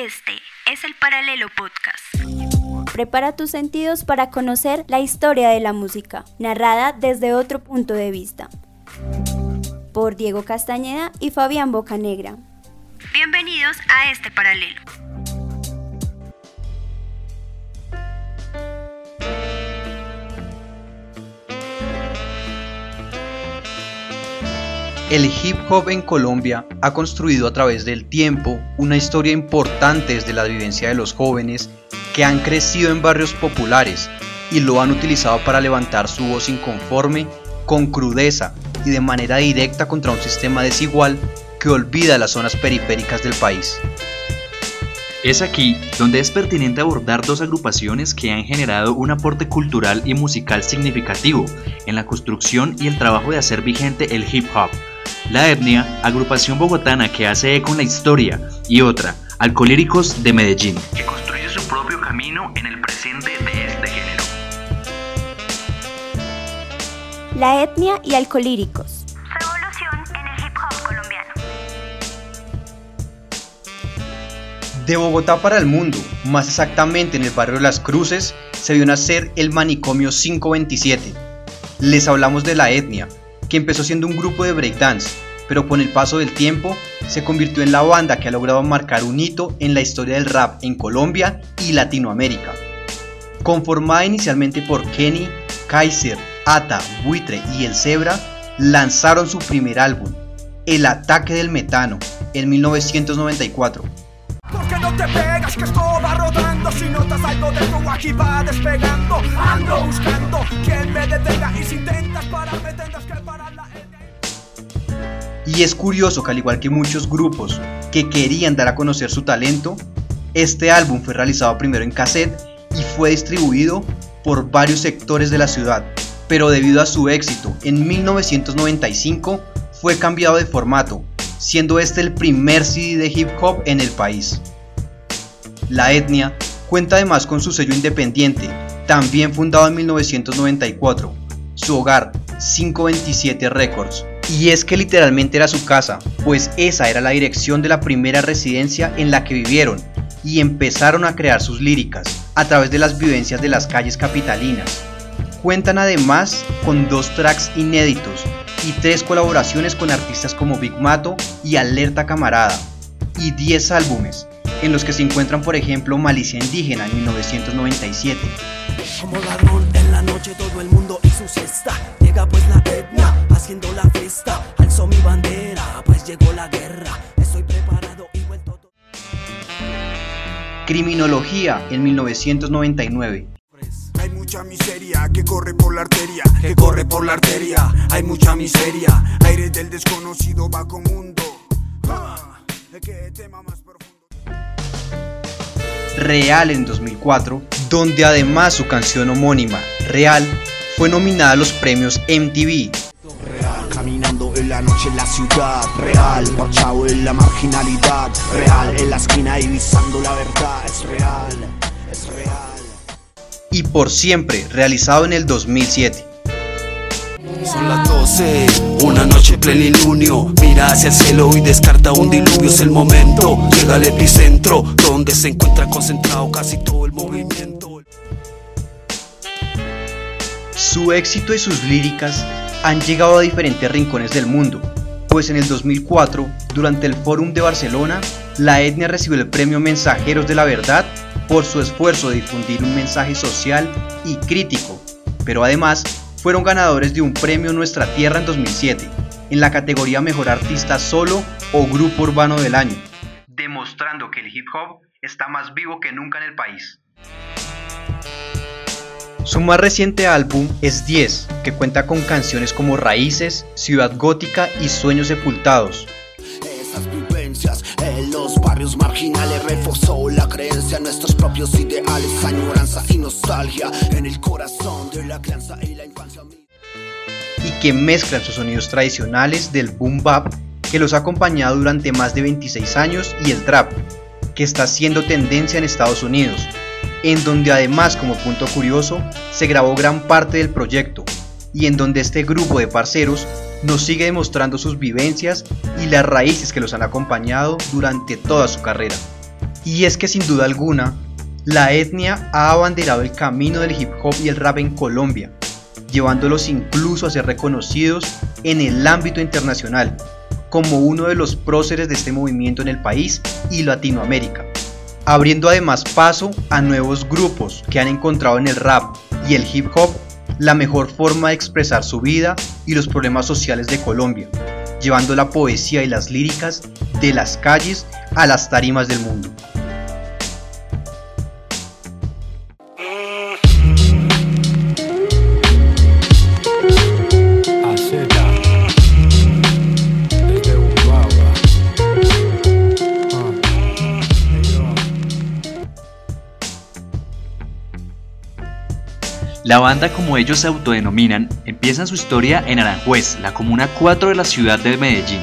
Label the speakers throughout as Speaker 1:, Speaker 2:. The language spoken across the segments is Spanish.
Speaker 1: Este es el Paralelo Podcast.
Speaker 2: Prepara tus sentidos para conocer la historia de la música, narrada desde otro punto de vista. Por Diego Castañeda y Fabián Bocanegra.
Speaker 1: Bienvenidos a este paralelo.
Speaker 3: El hip hop en Colombia ha construido a través del tiempo una historia importante desde la vivencia de los jóvenes que han crecido en barrios populares y lo han utilizado para levantar su voz inconforme con crudeza y de manera directa contra un sistema desigual que olvida las zonas periféricas del país.
Speaker 4: Es aquí donde es pertinente abordar dos agrupaciones que han generado un aporte cultural y musical significativo en la construcción y el trabajo de hacer vigente el hip hop la Etnia, agrupación bogotana que hace eco en la historia, y otra, Alcolíricos de Medellín, que construye su propio camino en el presente de este género.
Speaker 2: La Etnia y Alcolíricos.
Speaker 1: Su evolución en el hip hop colombiano.
Speaker 3: De Bogotá para el mundo, más exactamente en el barrio de Las Cruces, se vio nacer el Manicomio 527. Les hablamos de la etnia, que empezó siendo un grupo de breakdance, pero con el paso del tiempo se convirtió en la banda que ha logrado marcar un hito en la historia del rap en Colombia y Latinoamérica. Conformada inicialmente por Kenny, Kaiser, Ata, Buitre y El Zebra, lanzaron su primer álbum, El Ataque del Metano, en 1994. no te pegas que esto va rodando Si notas algo de tu va despegando Ando buscando quien me detenga Y si y es curioso que al igual que muchos grupos que querían dar a conocer su talento, este álbum fue realizado primero en cassette y fue distribuido por varios sectores de la ciudad, pero debido a su éxito en 1995 fue cambiado de formato, siendo este el primer CD de hip hop en el país. La etnia cuenta además con su sello independiente, también fundado en 1994, su hogar 527 Records, y es que literalmente era su casa, pues esa era la dirección de la primera residencia en la que vivieron y empezaron a crear sus líricas a través de las vivencias de las calles capitalinas. Cuentan además con dos tracks inéditos y tres colaboraciones con artistas como Big Mato y Alerta Camarada, y 10 álbumes, en los que se encuentran por ejemplo Malicia Indígena en 1997. En la noche todo el mundo hizo cesta, llega pues la etnia haciendo la fiesta, alzo mi bandera, pues llegó la guerra, estoy preparado y vuelto. Criminología en 1999.
Speaker 5: Hay mucha miseria que corre por la arteria, que corre por la arteria. Hay mucha miseria, aire del desconocido va con mundo. Ah,
Speaker 3: ¿Qué tema más profundo? Real en 2004, donde además su canción homónima, Real, fue nominada a los premios MTV
Speaker 5: Caminando en la noche en la ciudad real, parchado en la marginalidad real, en la esquina divisando la verdad, es real, es real.
Speaker 3: Y por siempre, realizado en el 2007.
Speaker 5: Son las 12, una noche plenilunio Mira hacia el cielo y descarta un diluvio Es el momento, llega al epicentro Donde se encuentra concentrado casi todo el movimiento
Speaker 3: Su éxito y sus líricas han llegado a diferentes rincones del mundo, pues en el 2004, durante el Fórum de Barcelona, la etnia recibió el premio Mensajeros de la Verdad por su esfuerzo de difundir un mensaje social y crítico, pero además fueron ganadores de un premio Nuestra Tierra en 2007, en la categoría Mejor Artista Solo o Grupo Urbano del Año, demostrando que el hip hop está más vivo que nunca en el país. Su más reciente álbum es 10, que cuenta con canciones como Raíces, Ciudad Gótica y Sueños Sepultados.
Speaker 5: Esas vivencias en los barrios marginales reforzó la creencia en nuestros propios ideales, añoranza y nostalgia en el corazón de la crianza y la infancia.
Speaker 3: Y que mezclan sus sonidos tradicionales del boom bap que los ha acompañado durante más de 26 años y el trap, que está siendo tendencia en Estados Unidos, en donde además como punto curioso se grabó gran parte del proyecto y en donde este grupo de parceros nos sigue demostrando sus vivencias y las raíces que los han acompañado durante toda su carrera. Y es que sin duda alguna, la etnia ha abanderado el camino del hip hop y el rap en Colombia, llevándolos incluso a ser reconocidos en el ámbito internacional como uno de los próceres de este movimiento en el país y Latinoamérica, abriendo además paso a nuevos grupos que han encontrado en el rap y el hip hop la mejor forma de expresar su vida y los problemas sociales de Colombia, llevando la poesía y las líricas de las calles a las tarimas del mundo.
Speaker 4: La banda, como ellos se autodenominan, empieza su historia en Aranjuez, la comuna 4 de la ciudad de Medellín,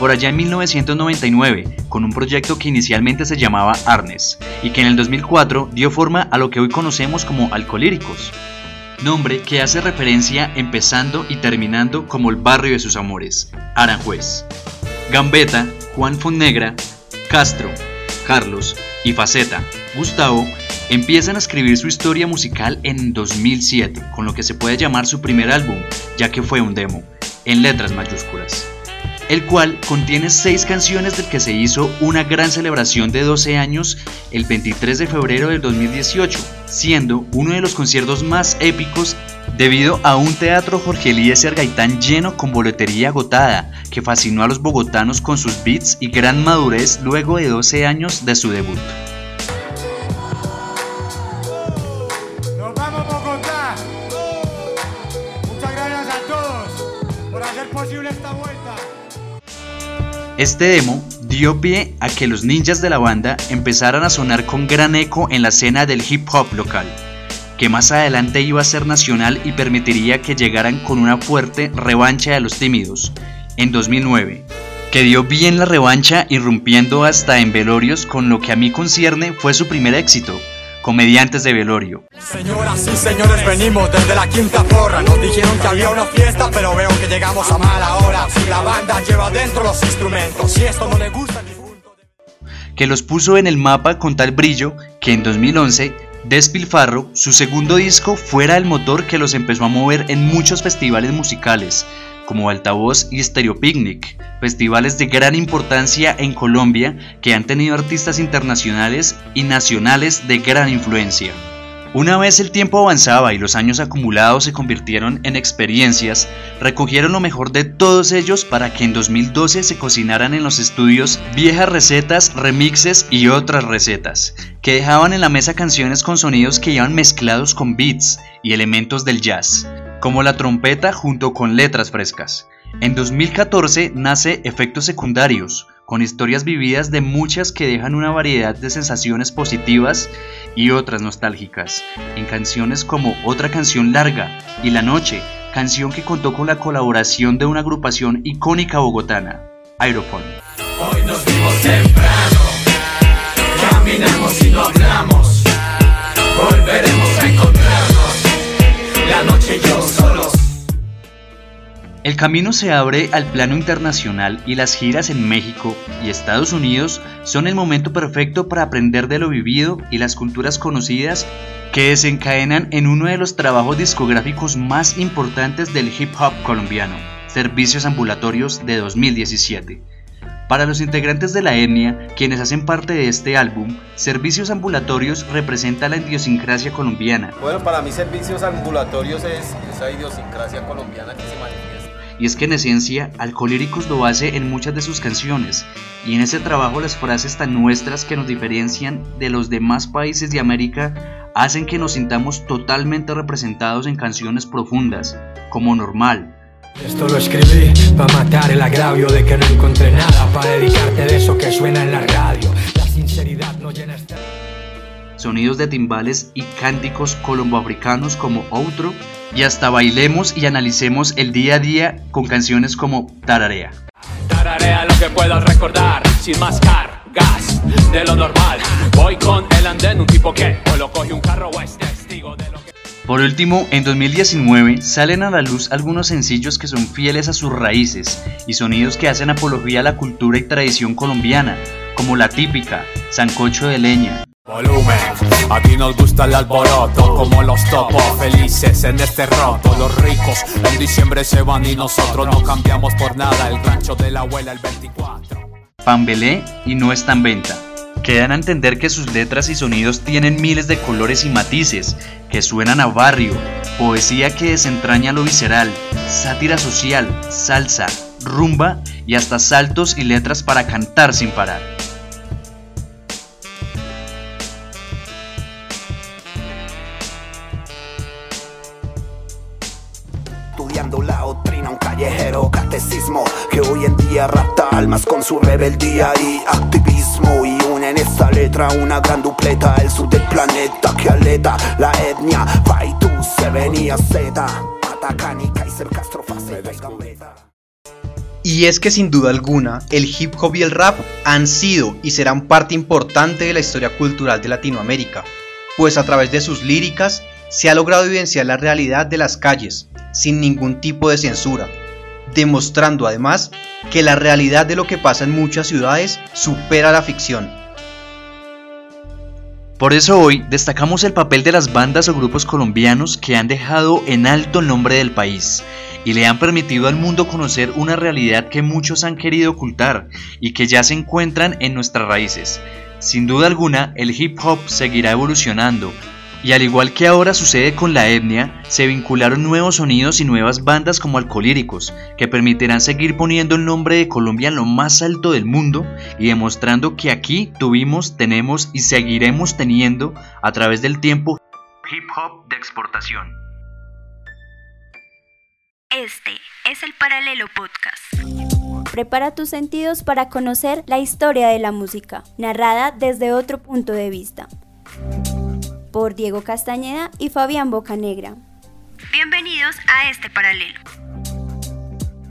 Speaker 4: por allá en 1999, con un proyecto que inicialmente se llamaba Arnes, y que en el 2004 dio forma a lo que hoy conocemos como Alcolíricos, nombre que hace referencia empezando y terminando como el barrio de sus amores, Aranjuez. Gambetta, Juan Fonnegra, Castro, Carlos y Faceta, Gustavo Empiezan a escribir su historia musical en 2007, con lo que se puede llamar su primer álbum, ya que fue un demo, en letras mayúsculas, el cual contiene seis canciones del que se hizo una gran celebración de 12 años el 23 de febrero del 2018, siendo uno de los conciertos más épicos debido a un teatro Jorge Eliezer Gaitán lleno con boletería agotada, que fascinó a los bogotanos con sus beats y gran madurez luego de 12 años de su debut. Este demo dio pie a que los ninjas de la banda empezaran a sonar con gran eco en la escena del hip hop local, que más adelante iba a ser nacional y permitiría que llegaran con una fuerte revancha de los tímidos, en 2009, que dio bien la revancha irrumpiendo hasta en velorios con lo que a mí concierne fue su primer éxito, comediantes de velorio.
Speaker 6: Señoras y señores, venimos desde la quinta porra. Nos dijeron que había una fiesta, pero veo que llegamos a mala hora. Si la banda lleva dentro los instrumentos, si esto no le gusta
Speaker 4: Que los puso en el mapa con tal brillo que en 2011 Despilfarro, su segundo disco, fuera el motor que los empezó a mover en muchos festivales musicales, como Altavoz y Stereo Picnic, festivales de gran importancia en Colombia que han tenido artistas internacionales y nacionales de gran influencia. Una vez el tiempo avanzaba y los años acumulados se convirtieron en experiencias, recogieron lo mejor de todos ellos para que en 2012 se cocinaran en los estudios viejas recetas, remixes y otras recetas, que dejaban en la mesa canciones con sonidos que iban mezclados con beats y elementos del jazz como la trompeta junto con letras frescas. En 2014 nace Efectos Secundarios, con historias vividas de muchas que dejan una variedad de sensaciones positivas y otras nostálgicas, en canciones como Otra canción larga y La Noche, canción que contó con la colaboración de una agrupación icónica bogotana, Aerophone. Hoy nos vimos temprano, caminamos y no hablamos, volveremos El camino se abre al plano internacional y las giras en México y Estados Unidos son el momento perfecto para aprender de lo vivido y las culturas conocidas que desencadenan en uno de los trabajos discográficos más importantes del hip hop colombiano, Servicios Ambulatorios de 2017. Para los integrantes de la etnia, quienes hacen parte de este álbum, Servicios Ambulatorios representa la idiosincrasia colombiana.
Speaker 7: Bueno, para mí Servicios Ambulatorios es esa idiosincrasia colombiana que se manifiesta
Speaker 4: y es que en esencia Alcolíricos lo hace en muchas de sus canciones, y en ese trabajo las frases tan nuestras que nos diferencian de los demás países de América hacen que nos sintamos totalmente representados en canciones profundas, como Normal.
Speaker 8: Esto lo escribí para matar el agravio de que no encontré nada para dedicarte de eso que suena en la radio. La sinceridad no llena este...
Speaker 4: Sonidos de timbales y cánticos colomboafricanos como Outro y hasta bailemos y analicemos el día a día con canciones como Tararea.
Speaker 9: Tararea lo que puedas recordar sin más gas de lo normal. Voy con el andén, un tipo que o lo coge un carro o es testigo de lo que...
Speaker 4: Por último, en 2019 salen a la luz algunos sencillos que son fieles a sus raíces y sonidos que hacen apología a la cultura y tradición colombiana, como la típica, sancocho de leña.
Speaker 9: Volumen, aquí nos gusta el alboroto, como los topos felices en este roto. Los ricos en diciembre se van y nosotros no cambiamos por nada. El rancho de la abuela el 24.
Speaker 4: Pambelé y no está en venta. Quedan a entender que sus letras y sonidos tienen miles de colores y matices, que suenan a barrio, poesía que desentraña lo visceral, sátira social, salsa, rumba y hasta saltos y letras para cantar sin parar.
Speaker 5: Estudiando la doctrina, un callejero catecismo que hoy en día rapta almas con su rebeldía y activismo y en esta letra una gran dupleta el sur del planeta que aleta la etnia Paitu se venía Z Kaiser Castro
Speaker 3: Y es que sin duda alguna, el hip hop y el rap han sido y serán parte importante de la historia cultural de Latinoamérica, pues a través de sus líricas se ha logrado evidenciar la realidad de las calles, sin ningún tipo de censura, demostrando además que la realidad de lo que pasa en muchas ciudades supera la ficción.
Speaker 4: Por eso hoy destacamos el papel de las bandas o grupos colombianos que han dejado en alto el nombre del país y le han permitido al mundo conocer una realidad que muchos han querido ocultar y que ya se encuentran en nuestras raíces. Sin duda alguna, el hip hop seguirá evolucionando y al igual que ahora sucede con la etnia, se vincularon nuevos sonidos y nuevas bandas como Alcolíricos, que permitirán seguir poniendo el nombre de Colombia en lo más alto del mundo y demostrando que aquí tuvimos, tenemos y seguiremos teniendo a través del tiempo hip hop de exportación.
Speaker 1: Este es el Paralelo Podcast.
Speaker 2: Prepara tus sentidos para conocer la historia de la música, narrada desde otro punto de vista. Por Diego Castañeda y Fabián Bocanegra.
Speaker 1: Bienvenidos a este Paralelo.